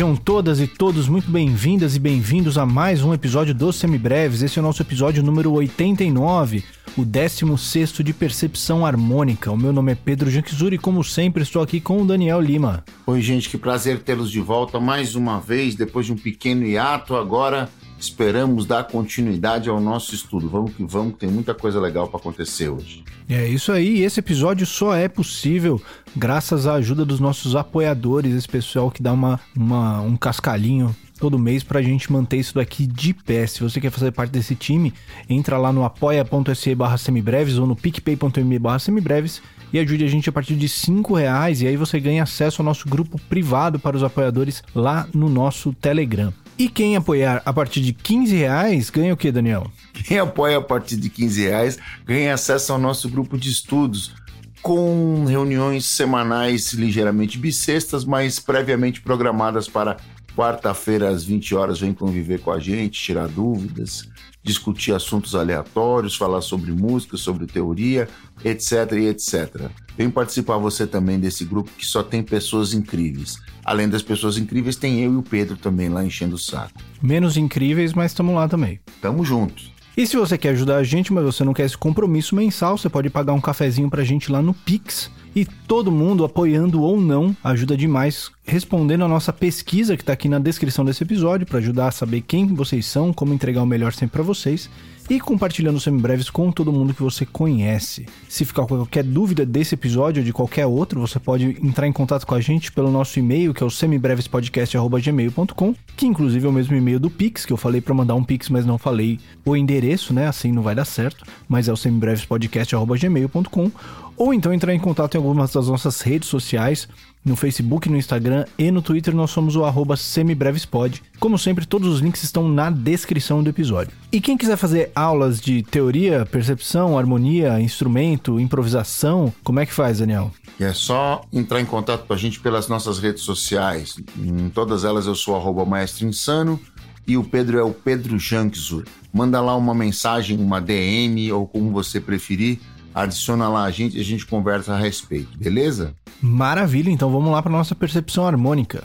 Sejam todas e todos muito bem-vindas e bem-vindos a mais um episódio dos Semibreves. Esse é o nosso episódio número 89, o 16 de Percepção Harmônica. O meu nome é Pedro Janquizuri e, como sempre, estou aqui com o Daniel Lima. Oi, gente, que prazer tê-los de volta mais uma vez, depois de um pequeno hiato. Agora esperamos dar continuidade ao nosso estudo. Vamos que vamos, tem muita coisa legal para acontecer hoje. É isso aí, esse episódio só é possível graças à ajuda dos nossos apoiadores, esse pessoal que dá uma, uma um cascalhinho todo mês para a gente manter isso daqui de pé. Se você quer fazer parte desse time, entra lá no apoia.se barra semibreves ou no picpay.me barra semibreves e ajude a gente a partir de 5 reais e aí você ganha acesso ao nosso grupo privado para os apoiadores lá no nosso Telegram. E quem apoiar a partir de 15 reais ganha o que, Daniel? Quem apoia a partir de 15 reais ganha acesso ao nosso grupo de estudos, com reuniões semanais ligeiramente bissextas, mas previamente programadas para quarta-feira às 20 horas. Vem conviver com a gente, tirar dúvidas, discutir assuntos aleatórios, falar sobre música, sobre teoria, etc e etc. Vem participar você também desse grupo que só tem pessoas incríveis. Além das pessoas incríveis, tem eu e o Pedro também lá enchendo o saco. Menos incríveis, mas estamos lá também. Tamo juntos. E se você quer ajudar a gente, mas você não quer esse compromisso mensal, você pode pagar um cafezinho pra gente lá no Pix. E todo mundo, apoiando ou não, ajuda demais respondendo a nossa pesquisa que está aqui na descrição desse episódio para ajudar a saber quem vocês são, como entregar o melhor sempre para vocês e compartilhando semibreves com todo mundo que você conhece. Se ficar com qualquer dúvida desse episódio ou de qualquer outro, você pode entrar em contato com a gente pelo nosso e-mail, que é o semibrevespodcast.gmail.com, que inclusive é o mesmo e-mail do Pix, que eu falei para mandar um Pix, mas não falei o endereço, né? Assim não vai dar certo, mas é o semibrevespodcast.gmail.com ou então entrar em contato em algumas das nossas redes sociais, no Facebook, no Instagram e no Twitter nós somos o arroba semibrevespod. Como sempre, todos os links estão na descrição do episódio. E quem quiser fazer aulas de teoria, percepção, harmonia, instrumento, improvisação, como é que faz, Daniel? É só entrar em contato com a gente pelas nossas redes sociais. Em todas elas eu sou arroba maestro insano e o Pedro é o Pedro Jankzur. Manda lá uma mensagem, uma DM ou como você preferir adiciona lá a gente e a gente conversa a respeito, beleza? Maravilha, então vamos lá para nossa percepção harmônica.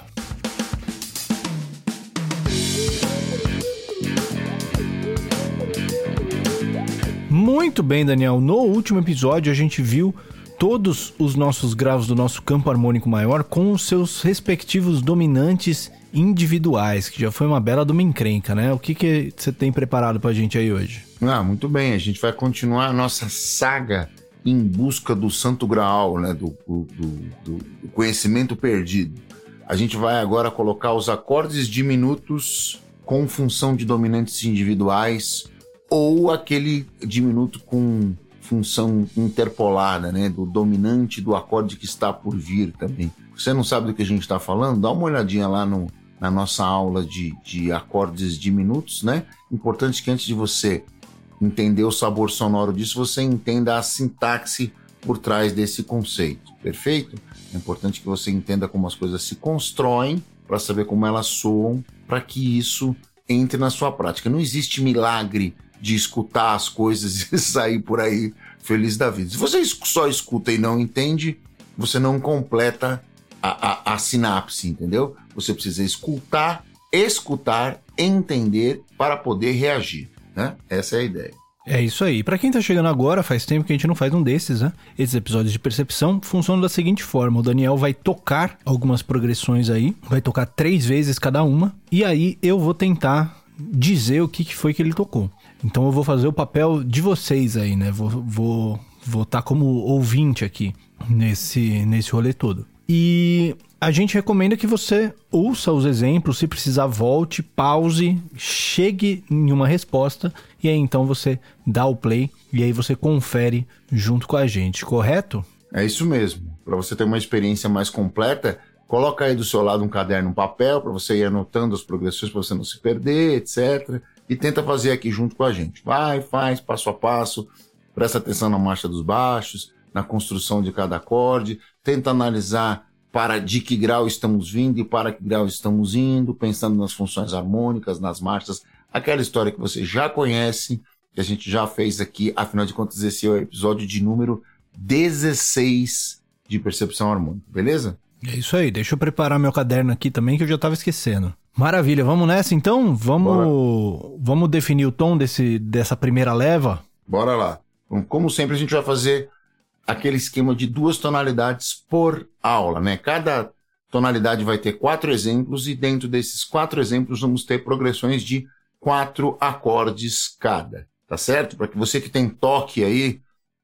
Muito bem, Daniel. No último episódio a gente viu todos os nossos graus do nosso campo harmônico maior com os seus respectivos dominantes individuais, que já foi uma bela de uma encrenca, né? O que, que você tem preparado pra gente aí hoje? Ah, muito bem. A gente vai continuar a nossa saga em busca do santo graal, né? Do, do, do, do conhecimento perdido. A gente vai agora colocar os acordes diminutos com função de dominantes individuais ou aquele diminuto com função interpolada, né? Do dominante do acorde que está por vir também. Você não sabe do que a gente está falando? Dá uma olhadinha lá no, na nossa aula de, de acordes diminutos, né? Importante que antes de você entender o sabor sonoro disso, você entenda a sintaxe por trás desse conceito, perfeito? É importante que você entenda como as coisas se constroem para saber como elas soam, para que isso entre na sua prática. Não existe milagre de escutar as coisas e sair por aí feliz da vida. Se você só escuta e não entende, você não completa a, a, a sinapse, entendeu? Você precisa escutar, escutar, entender para poder reagir, né? Essa é a ideia. É isso aí. Para quem tá chegando agora, faz tempo que a gente não faz um desses, né? Esses episódios de percepção funcionam da seguinte forma: o Daniel vai tocar algumas progressões aí, vai tocar três vezes cada uma, e aí eu vou tentar dizer o que, foi que ele tocou. Então eu vou fazer o papel de vocês aí, né? Vou vou vou estar tá como ouvinte aqui nesse nesse rolê todo. E a gente recomenda que você ouça os exemplos, se precisar, volte, pause, chegue em uma resposta e aí então você dá o play e aí você confere junto com a gente, correto? É isso mesmo. Para você ter uma experiência mais completa, coloca aí do seu lado um caderno, um papel para você ir anotando as progressões para você não se perder, etc. E tenta fazer aqui junto com a gente. Vai, faz passo a passo, presta atenção na marcha dos baixos, na construção de cada acorde, tenta analisar para de que grau estamos vindo e para que grau estamos indo, pensando nas funções harmônicas, nas marchas, aquela história que você já conhece, que a gente já fez aqui, afinal de contas, esse é o episódio de número 16 de percepção harmônica, beleza? É isso aí, deixa eu preparar meu caderno aqui também que eu já tava esquecendo. Maravilha, vamos nessa então? Vamos, vamos definir o tom desse, dessa primeira leva? Bora lá. Como sempre, a gente vai fazer aquele esquema de duas tonalidades por aula, né? Cada tonalidade vai ter quatro exemplos e dentro desses quatro exemplos vamos ter progressões de quatro acordes cada, tá certo? Para que você que tem toque aí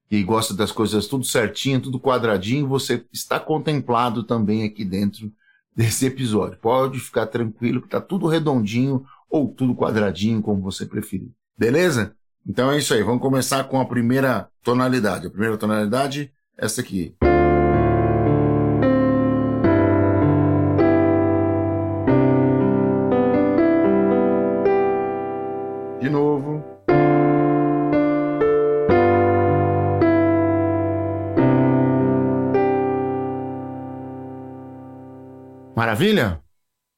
e gosta das coisas tudo certinho, tudo quadradinho, você está contemplado também aqui dentro desse episódio. Pode ficar tranquilo que tá tudo redondinho ou tudo quadradinho, como você preferir. Beleza? Então é isso aí. Vamos começar com a primeira tonalidade. A primeira tonalidade, essa aqui. De novo. Maravilha?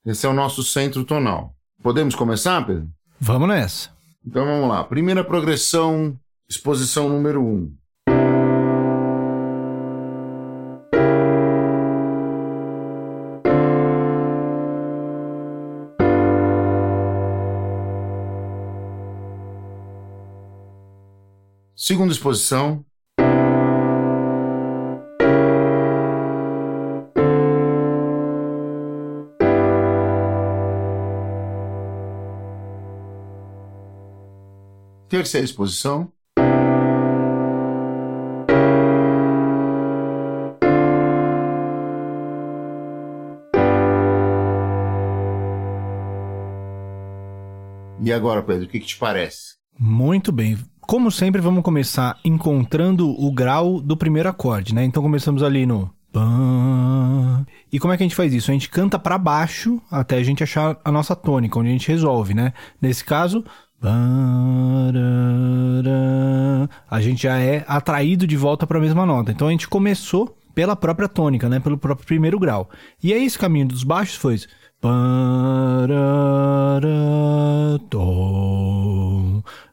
Esse é o nosso centro tonal. Podemos começar, Pedro? Vamos nessa. Então vamos lá. Primeira progressão, exposição número 1. Um. Segunda exposição, Terceira exposição. E agora, Pedro, o que, que te parece? Muito bem. Como sempre, vamos começar encontrando o grau do primeiro acorde, né? Então começamos ali no e como é que a gente faz isso? A gente canta para baixo até a gente achar a nossa tônica, onde a gente resolve, né? Nesse caso, a gente já é atraído de volta para a mesma nota. Então a gente começou pela própria tônica, né? Pelo próprio primeiro grau. E aí esse caminho dos baixos foi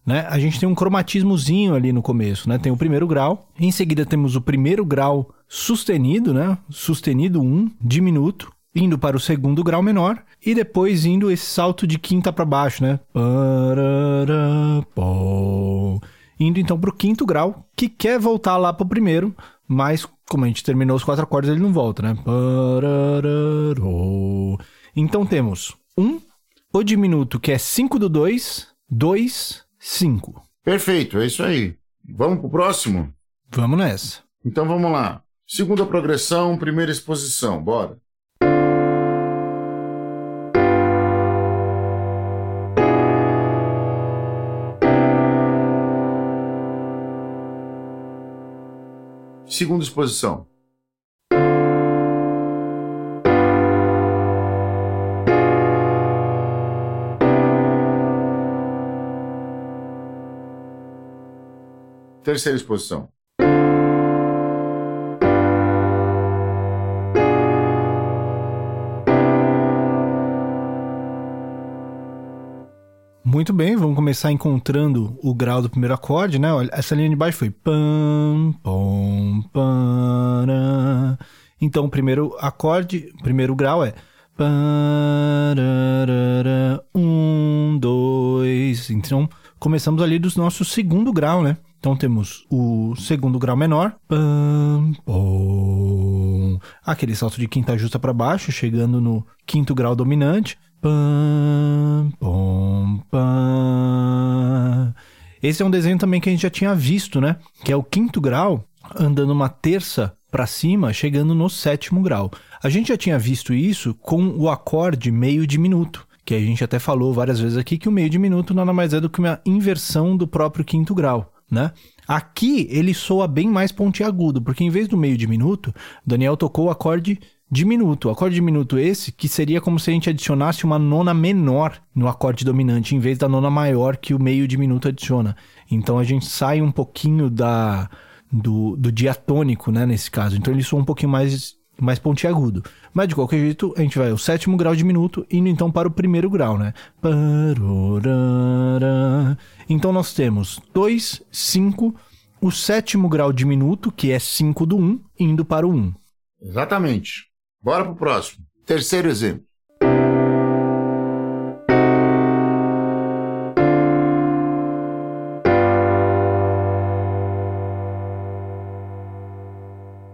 né? A gente tem um cromatismozinho ali no começo, né? Tem o primeiro grau, em seguida temos o primeiro grau sustenido, né? Sustenido 1, um, diminuto, indo para o segundo grau menor e depois indo esse salto de quinta para baixo, né? Indo então para o quinto grau, que quer voltar lá para o primeiro, mas como a gente terminou os quatro acordes, ele não volta, né? Então temos um, o diminuto que é 5 do 2, 2, 5. Perfeito, é isso aí. Vamos pro próximo? Vamos nessa. Então vamos lá. Segunda progressão, primeira exposição, bora. Segunda exposição. Terceira exposição. Muito bem, vamos começar encontrando o grau do primeiro acorde, né? Olha, essa linha de baixo foi pam, pom, para. Então, o primeiro acorde, primeiro grau é um, dois. Então, começamos ali do nosso segundo grau, né? Então temos o segundo grau menor, pam, pom, aquele salto de quinta justa para baixo, chegando no quinto grau dominante. Pam, pom, pam. Esse é um desenho também que a gente já tinha visto, né? Que é o quinto grau andando uma terça para cima, chegando no sétimo grau. A gente já tinha visto isso com o acorde meio diminuto, que a gente até falou várias vezes aqui que o meio diminuto nada mais é do que uma inversão do próprio quinto grau, né? Aqui ele soa bem mais pontiagudo, porque em vez do meio diminuto, Daniel tocou o acorde diminuto. Acorde diminuto esse, que seria como se a gente adicionasse uma nona menor no acorde dominante, em vez da nona maior que o meio diminuto adiciona. Então a gente sai um pouquinho da do, do diatônico, né, nesse caso. Então ele soa um pouquinho mais, mais pontiagudo. Mas de qualquer jeito, a gente vai ao sétimo grau diminuto, indo então para o primeiro grau, né? Então nós temos 2, 5, o sétimo grau diminuto, que é 5 do 1, um, indo para o 1. Um. Exatamente. Bora pro próximo. Terceiro exemplo.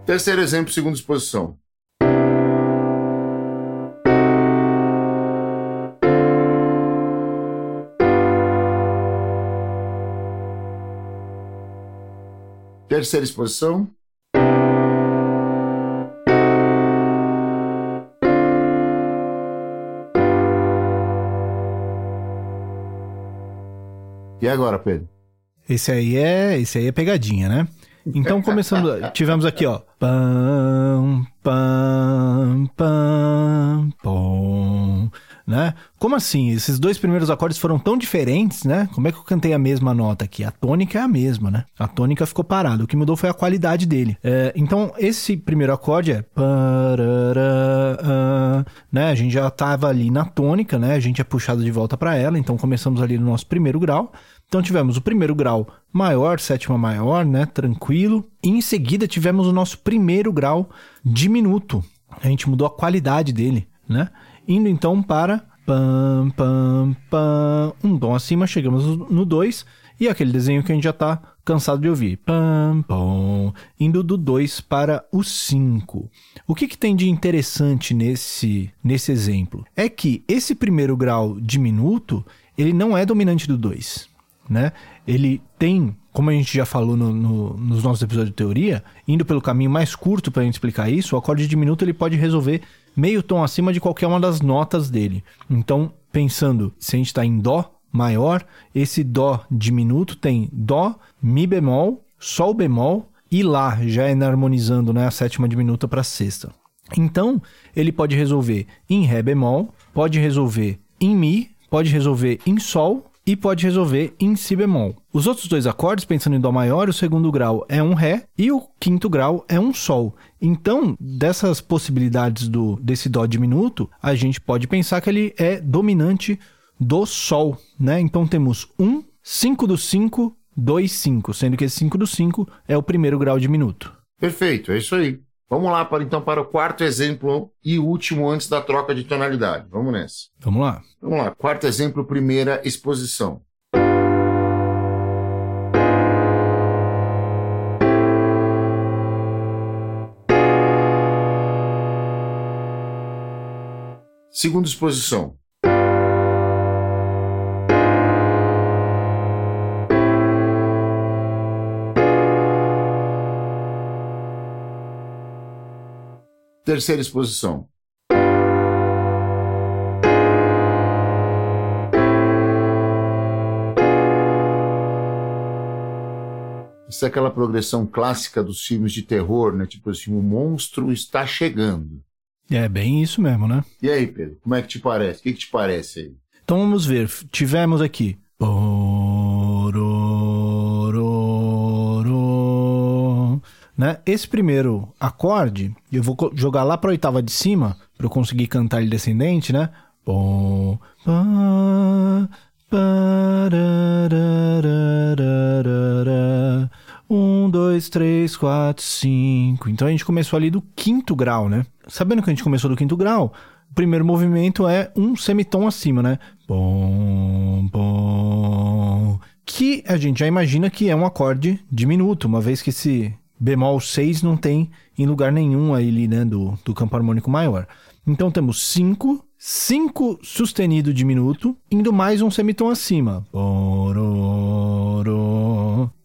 Terceiro exemplo, segunda exposição. Terceira exposição. E agora, Pedro? Esse aí é, esse aí é pegadinha, né? Então, começando, tivemos aqui, ó. Pam, pam, pam, pom, né? Como assim? Esses dois primeiros acordes foram tão diferentes, né? Como é que eu cantei a mesma nota aqui? A tônica é a mesma, né? A tônica ficou parada. O que mudou foi a qualidade dele. É, então, esse primeiro acorde é... Né? A gente já tava ali na tônica, né? A gente é puxado de volta para ela. Então, começamos ali no nosso primeiro grau. Então tivemos o primeiro grau maior, sétima maior, né? Tranquilo. E em seguida tivemos o nosso primeiro grau diminuto. A gente mudou a qualidade dele, né? Indo então para pam, pam, pam, um tom acima, chegamos no 2 e aquele desenho que a gente já está cansado de ouvir. Pam, indo do 2 para o 5. O que, que tem de interessante nesse, nesse exemplo? É que esse primeiro grau diminuto, ele não é dominante do 2 né? Ele tem, como a gente já falou no, no, nos nossos episódios de teoria, indo pelo caminho mais curto para a gente explicar isso, o acorde diminuto ele pode resolver meio tom acima de qualquer uma das notas dele. Então, pensando, se a gente está em Dó maior, esse Dó diminuto tem Dó, Mi bemol, Sol bemol e Lá, já é harmonizando né, a sétima diminuta para a sexta. Então, ele pode resolver em Ré bemol, pode resolver em Mi, pode resolver em Sol e pode resolver em si bemol. Os outros dois acordes, pensando em dó maior, o segundo grau é um ré e o quinto grau é um sol. Então, dessas possibilidades do desse dó diminuto, a gente pode pensar que ele é dominante do sol, né? Então temos um 5 do 5, 2 5, sendo que esse 5 do 5 é o primeiro grau diminuto. Perfeito, é isso aí. Vamos lá para então para o quarto exemplo e último antes da troca de tonalidade. Vamos nessa. Vamos lá. Vamos lá. Quarto exemplo, primeira exposição. Segunda exposição. Terceira exposição. Isso é aquela progressão clássica dos filmes de terror, né? Tipo assim, o monstro está chegando. É bem isso mesmo, né? E aí, Pedro, como é que te parece? O que, que te parece aí? Então vamos ver. Tivemos aqui. Né? Esse primeiro acorde, eu vou jogar lá para a oitava de cima, para eu conseguir cantar ele descendente, né? Bom, um, dois, três, quatro, cinco. Então a gente começou ali do quinto grau, né? Sabendo que a gente começou do quinto grau, o primeiro movimento é um semitom acima, né? Bom, bom. Que a gente já imagina que é um acorde diminuto, uma vez que esse bemol 6 não tem em lugar nenhum aí, né, do, do campo harmônico maior. Então temos 5, 5 sustenido diminuto, indo mais um semitom acima.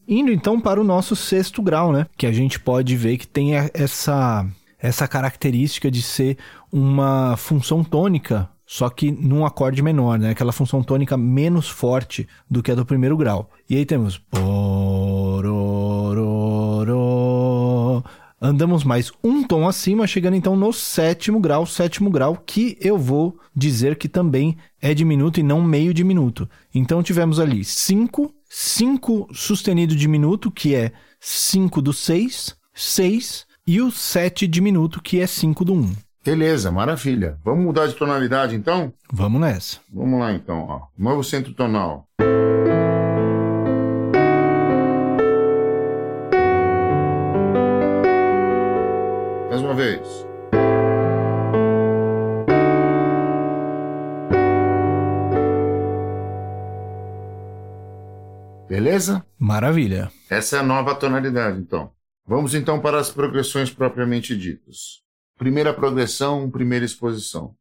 Indo então para o nosso sexto grau, né? Que a gente pode ver que tem essa, essa característica de ser uma função tônica, só que num acorde menor, né? Aquela função tônica menos forte do que a do primeiro grau. E aí temos. Andamos mais um tom acima, chegando então no sétimo grau, sétimo grau, que eu vou dizer que também é diminuto e não meio diminuto. Então tivemos ali 5, 5 sustenido diminuto, que é 5 do 6, 6, e o 7 diminuto, que é 5 do 1. Beleza, maravilha. Vamos mudar de tonalidade então? Vamos nessa. Vamos lá então, ó. Novo centro tonal. uma vez. Beleza? Maravilha. Essa é a nova tonalidade, então. Vamos então para as progressões propriamente ditas. Primeira progressão, primeira exposição.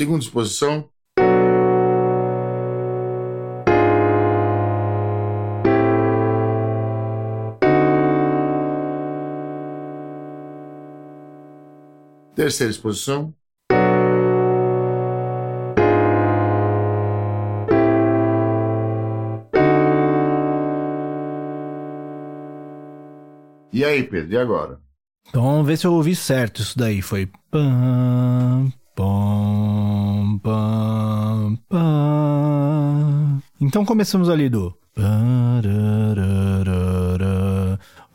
Segunda exposição. Terceira exposição. E aí, Pedro, e agora? Então vamos ver se eu ouvi certo isso daí. Foi. Pam, pam, pam, pam. Então começamos ali do.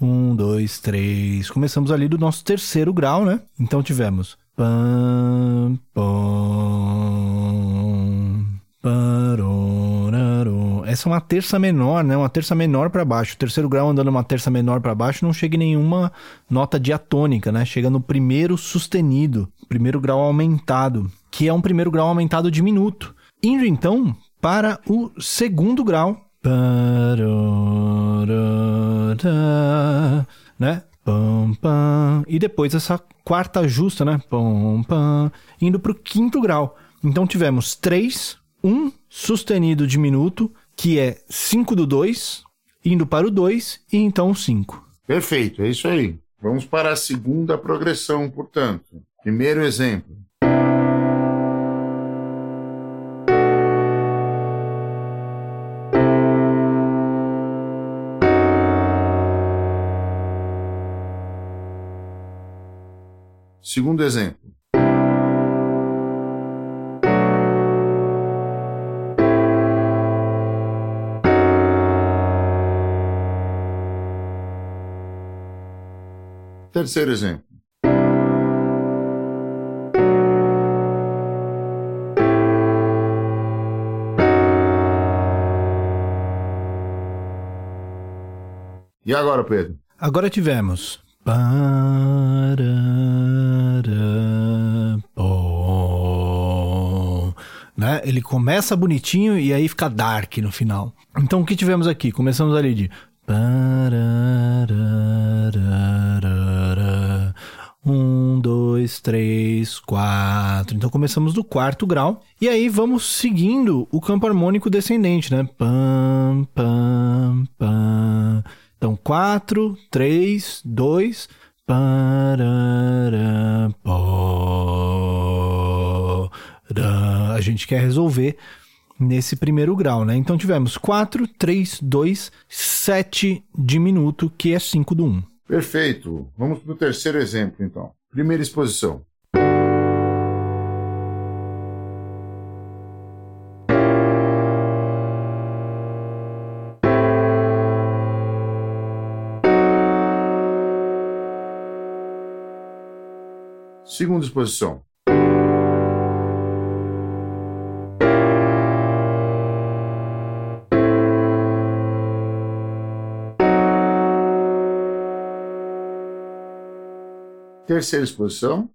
Um, dois, três. Começamos ali do nosso terceiro grau, né? Então tivemos. Pam, pam, Essa é uma terça menor, né? Uma terça menor para baixo. O terceiro grau andando uma terça menor para baixo não chega em nenhuma nota diatônica, né? Chega no primeiro sustenido, primeiro grau aumentado, que é um primeiro grau aumentado diminuto. Indo então para o segundo grau, né? E depois essa quarta justa, né? Indo para o quinto grau. Então tivemos 3, 1 sustenido diminuto, que é 5 do 2, indo para o 2 e então o 5. Perfeito, é isso aí. Vamos para a segunda progressão, portanto. Primeiro exemplo. Segundo exemplo. Terceiro exemplo. E agora, Pedro? Agora tivemos. Né? Ele começa bonitinho e aí fica dark no final. Então o que tivemos aqui? Começamos ali de. Dois, três, quatro. Então começamos do quarto grau. E aí vamos seguindo o campo harmônico descendente, né? Pam, pam, pam. Então, 4, 3, 2, a gente quer resolver nesse primeiro grau, né? Então tivemos 4, 3, 2, 7 diminuto, que é 5 do 1. Perfeito. Vamos para o terceiro exemplo, então. Primeira exposição. Segunda exposição. Terceira exposição.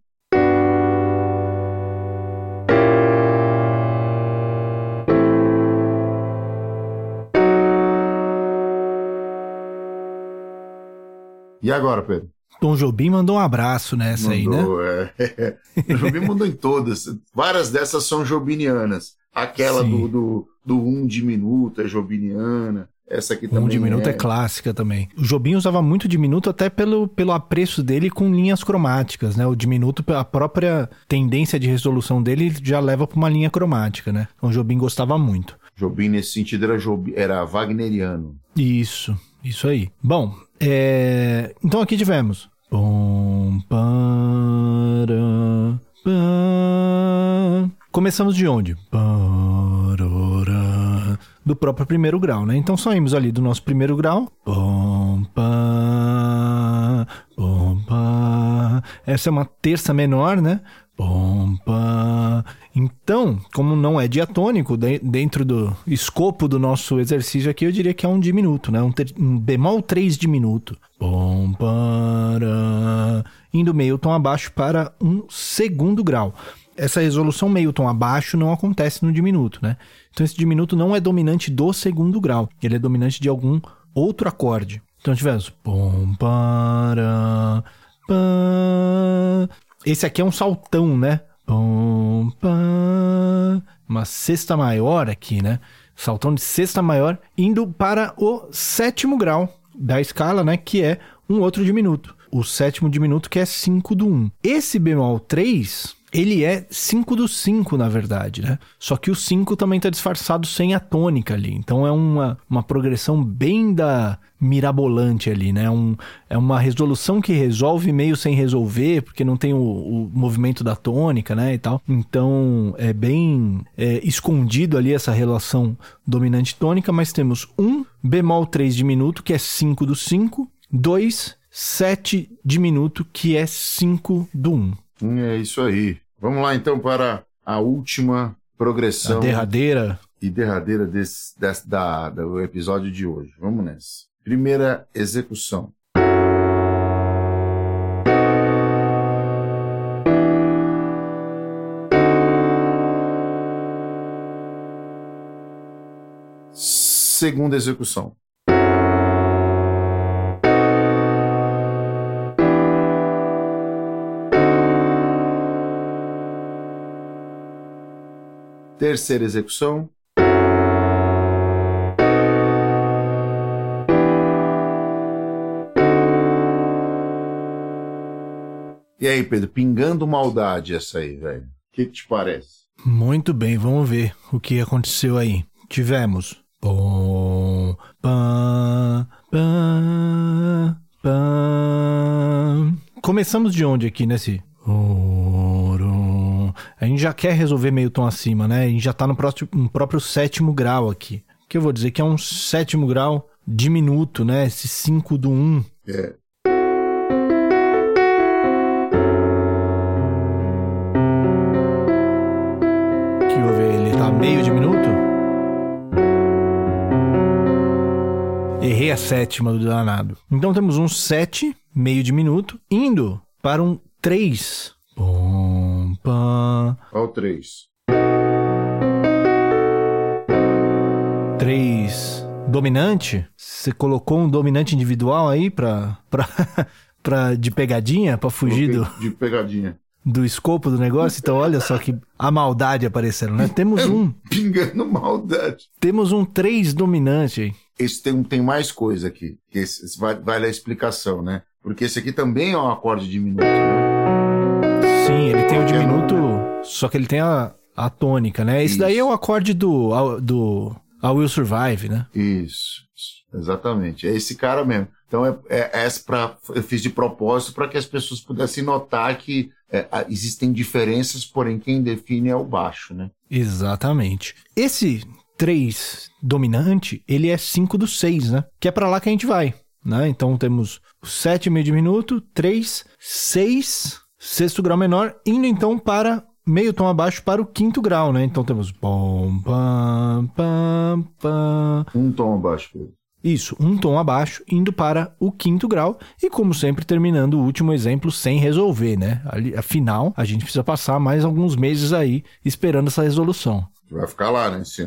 E agora, Pedro? Tom Jobim mandou um abraço nessa mandou, aí, né? É. O Jobim mandou em todas. Várias dessas são jobinianas. Aquela do, do, do um diminuto é jobiniana. Essa aqui também. Um diminuto é... é clássica também. O Jobim usava muito diminuto até pelo, pelo apreço dele com linhas cromáticas, né? O diminuto, a própria tendência de resolução dele já leva para uma linha cromática, né? Então o Jobim gostava muito. Jobim, nesse sentido, era, Jobim, era wagneriano. Isso, isso aí. Bom, é... então aqui tivemos Bom, para, para. Começamos de onde? Parora. Do próprio primeiro grau, né? Então saímos ali do nosso primeiro grau. Essa é uma terça menor, né? Então, como não é diatônico, dentro do escopo do nosso exercício aqui, eu diria que é um diminuto, né? Um, ter, um bemol 3 diminuto. Bom, indo meio tom abaixo para um segundo grau. Essa resolução meio tom abaixo não acontece no diminuto, né? Então esse diminuto não é dominante do segundo grau, ele é dominante de algum outro acorde. Então tivemos pom para. Esse aqui é um saltão, né? Pom. Uma sexta maior aqui, né? Saltão de sexta maior indo para o sétimo grau da escala, né? Que é um outro diminuto. O sétimo diminuto que é 5 do 1. Um. Esse bemol 3 ele é 5 do 5, na verdade, né? Só que o 5 também está disfarçado sem a tônica ali. Então é uma, uma progressão bem da mirabolante ali, né? Um, é uma resolução que resolve meio sem resolver, porque não tem o, o movimento da tônica, né? E tal. Então é bem é, escondido ali essa relação dominante tônica, mas temos um bemol 3 diminuto, que é 5 do 5, 2, 7 diminuto, que é 5 do 1. É isso aí. Vamos lá então para a última progressão. A derradeira. E derradeira desse, desse, da, do episódio de hoje. Vamos nessa. Primeira execução. Segunda execução. Terceira execução. E aí, Pedro, pingando maldade essa aí, velho. O que, que te parece? Muito bem, vamos ver o que aconteceu aí. Tivemos. Pom, pam, pam, pam. Começamos de onde aqui, nesse? A gente já quer resolver meio tom acima, né? A gente já tá no, próximo, no próprio sétimo grau aqui. Que eu vou dizer que é um sétimo grau diminuto, né? Esse 5 do 1. Um. É. Que eu ver, ele tá meio diminuto? Errei a sétima do danado. Então temos um 7, meio diminuto, indo para um 3. Bom pam. Qual 3? 3 dominante? Você colocou um dominante individual aí pra, pra, pra, de pegadinha, pra fugir do. De pegadinha. Do escopo do negócio, então olha só que a maldade aparecendo, né? Temos um. Pingando maldade. Temos um 3 dominante aí. Esse tem, tem mais coisa aqui. Esse, esse vale, vale a explicação, né? Porque esse aqui também é um acorde diminuto, né? Sim, ele tem o diminuto, só que ele tem a, a tônica, né? Esse Isso. daí é o acorde do, do I Will Survive, né? Isso, exatamente. É esse cara mesmo. Então é, é, é pra, eu fiz de propósito para que as pessoas pudessem notar que é, existem diferenças, porém quem define é o baixo, né? Exatamente. Esse 3 dominante, ele é 5 do 6, né? Que é para lá que a gente vai. Né? Então temos o 7 meio diminuto, 3, 6, sexto grau menor, indo então para meio tom abaixo para o quinto grau, né? Então temos pom, pam, pam, pam. Um tom abaixo. Isso, um tom abaixo, indo para o quinto grau e, como sempre, terminando o último exemplo sem resolver, né? Afinal, a gente precisa passar mais alguns meses aí esperando essa resolução. Vai ficar lá, né? Sim.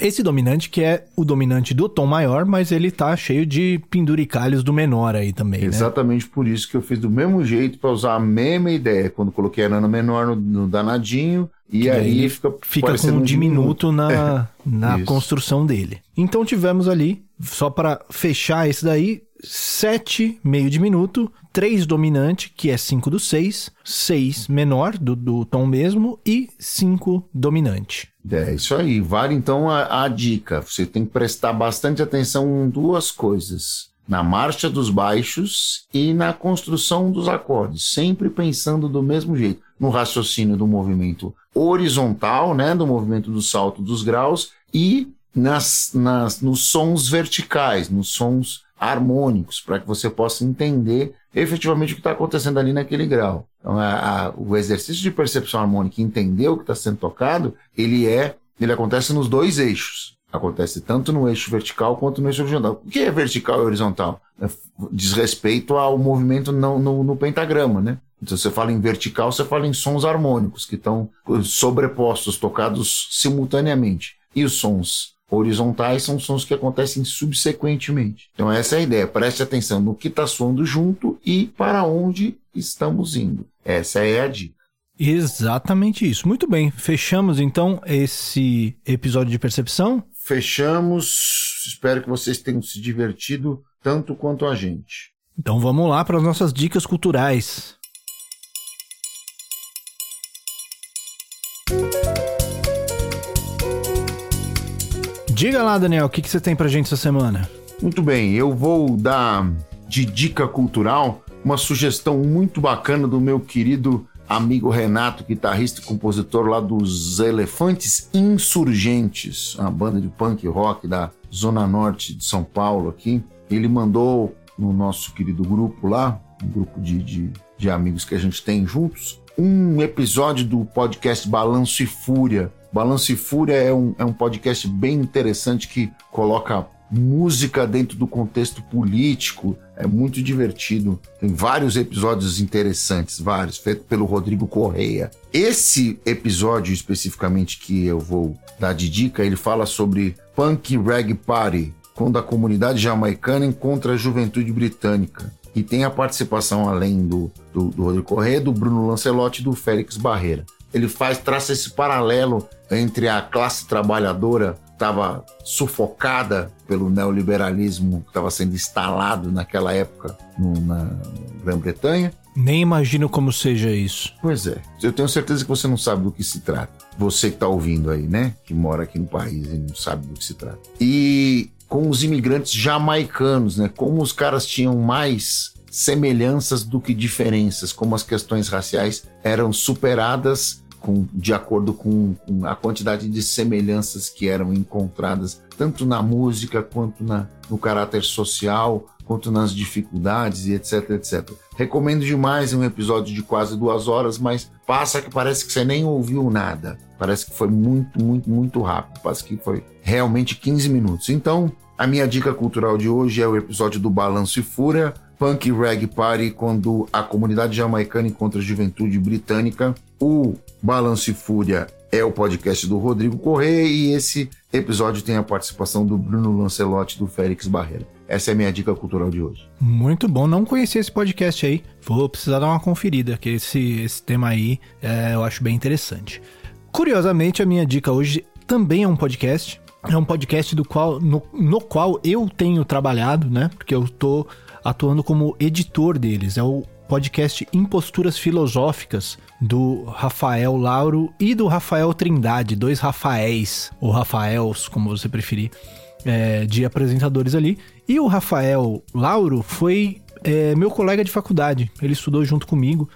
Esse dominante que é o dominante do tom maior, mas ele tá cheio de penduricalhos do menor aí também, né? Exatamente né? por isso que eu fiz do mesmo jeito para usar a mesma ideia. Quando coloquei a nano menor no, no danadinho, e que aí fica, fica com um diminuto, diminuto na, na construção dele. Então tivemos ali, só para fechar esse daí, 7 meio diminuto, 3 dominante, que é 5 do 6, 6 menor, do, do tom mesmo, e 5 dominante. É isso aí. Vale então a, a dica. Você tem que prestar bastante atenção em duas coisas na marcha dos baixos e na construção dos acordes, sempre pensando do mesmo jeito, no raciocínio do movimento horizontal, né, do movimento do salto dos graus e nas, nas, nos sons verticais, nos sons harmônicos, para que você possa entender efetivamente o que está acontecendo ali naquele grau. Então, a, a, o exercício de percepção harmônica, entender o que está sendo tocado, ele é, ele acontece nos dois eixos. Acontece tanto no eixo vertical quanto no eixo horizontal. O que é vertical e horizontal? É, diz respeito ao movimento no, no, no pentagrama, né? Então você fala em vertical, você fala em sons harmônicos que estão sobrepostos, tocados simultaneamente. E os sons horizontais são sons que acontecem subsequentemente. Então essa é a ideia. Preste atenção no que está soando junto e para onde estamos indo. Essa é a dica. Exatamente isso. Muito bem. Fechamos então esse episódio de percepção. Fechamos. Espero que vocês tenham se divertido tanto quanto a gente. Então vamos lá para as nossas dicas culturais. Diga lá, Daniel, o que, que você tem pra gente essa semana? Muito bem, eu vou dar de dica cultural uma sugestão muito bacana do meu querido amigo Renato, guitarrista e compositor lá dos Elefantes Insurgentes, uma banda de punk rock da Zona Norte de São Paulo aqui. Ele mandou no nosso querido grupo lá, um grupo de, de, de amigos que a gente tem juntos, um episódio do podcast Balanço e Fúria, Balanço e Fúria é um, é um podcast bem interessante que coloca música dentro do contexto político. É muito divertido. Tem vários episódios interessantes, vários, feito pelo Rodrigo Correia. Esse episódio especificamente que eu vou dar de dica, ele fala sobre Punk Rag Party, quando a comunidade jamaicana encontra a juventude britânica. E tem a participação, além do, do, do Rodrigo Correia, do Bruno Lancelotti e do Félix Barreira ele faz, traça esse paralelo entre a classe trabalhadora estava sufocada pelo neoliberalismo que estava sendo instalado naquela época no, na Grã-Bretanha. Nem imagino como seja isso. Pois é. Eu tenho certeza que você não sabe do que se trata. Você que está ouvindo aí, né? Que mora aqui no país e não sabe do que se trata. E com os imigrantes jamaicanos, né? Como os caras tinham mais semelhanças do que diferenças, como as questões raciais eram superadas com, de acordo com, com, a quantidade de semelhanças que eram encontradas, tanto na música quanto na, no caráter social, quanto nas dificuldades e etc, etc. Recomendo demais um episódio de quase duas horas, mas passa que parece que você nem ouviu nada. Parece que foi muito, muito, muito rápido. Parece que foi realmente 15 minutos. Então, a minha dica cultural de hoje é o episódio do Balanço e Fúria, Punk Rag Party, quando a comunidade jamaicana encontra a juventude britânica. O Balanço e Fúria é o podcast do Rodrigo Correia e esse episódio tem a participação do Bruno Lancelotti do Félix Barreira. Essa é a minha dica cultural de hoje. Muito bom, não conhecia esse podcast aí. Vou precisar dar uma conferida, que esse, esse tema aí é, eu acho bem interessante. Curiosamente, a minha dica hoje também é um podcast. É um podcast do qual, no, no qual eu tenho trabalhado, né? Porque eu tô atuando como editor deles. É o podcast Imposturas Filosóficas do Rafael Lauro e do Rafael Trindade, dois Rafaéis, ou Rafaels, como você preferir, é, de apresentadores ali. E o Rafael Lauro foi é, meu colega de faculdade, ele estudou junto comigo.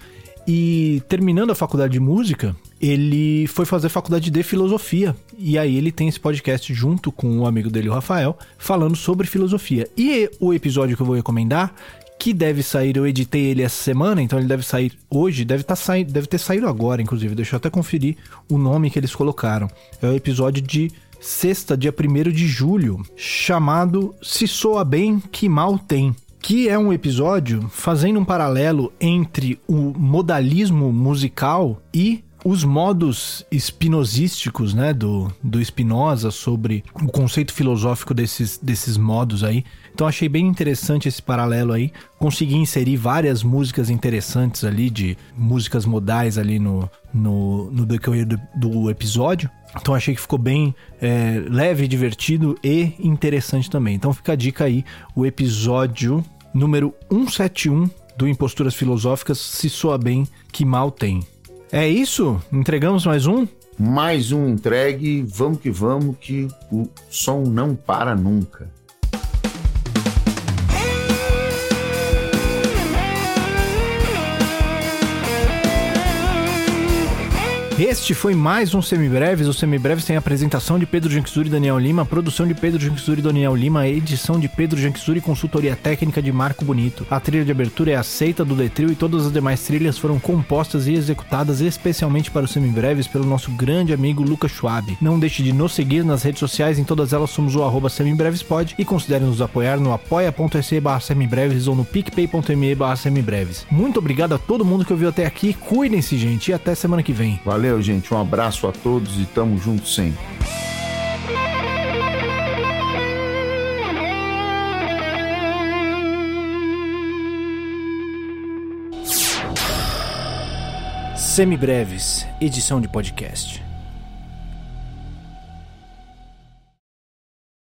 E terminando a faculdade de música, ele foi fazer faculdade de filosofia. E aí ele tem esse podcast junto com o amigo dele, o Rafael, falando sobre filosofia. E o episódio que eu vou recomendar, que deve sair, eu editei ele essa semana, então ele deve sair hoje, deve, tá saindo, deve ter saído agora, inclusive. Deixa eu até conferir o nome que eles colocaram. É o episódio de sexta, dia 1 de julho, chamado Se Soa Bem, Que Mal Tem que é um episódio fazendo um paralelo entre o modalismo musical e os modos espinosísticos, né, do, do Spinoza sobre o conceito filosófico desses, desses modos aí. Então achei bem interessante esse paralelo aí. Consegui inserir várias músicas interessantes ali, de músicas modais ali no, no, no decorrer do, do episódio. Então achei que ficou bem é, leve, divertido e interessante também. Então fica a dica aí, o episódio número 171 do Imposturas Filosóficas, se soa bem, que mal tem. É isso? Entregamos mais um? Mais um entregue, vamos que vamos, que o som não para nunca. Este foi mais um Semibreves. O Semibreves tem a apresentação de Pedro Janquizuri e Daniel Lima, produção de Pedro Janquizuri e Daniel Lima, edição de Pedro Janquizuri e consultoria técnica de Marco Bonito. A trilha de abertura é aceita do Detril e todas as demais trilhas foram compostas e executadas especialmente para o Semibreves pelo nosso grande amigo Lucas Schwab. Não deixe de nos seguir nas redes sociais, em todas elas somos o arroba semibrevespod e considere nos apoiar no apoia.se semibreves ou no picpay.me semibreves. Muito obrigado a todo mundo que ouviu até aqui, cuidem-se gente e até semana que vem. Valeu! Valeu, gente. Um abraço a todos e tamo junto sempre. Semibreves, edição de podcast.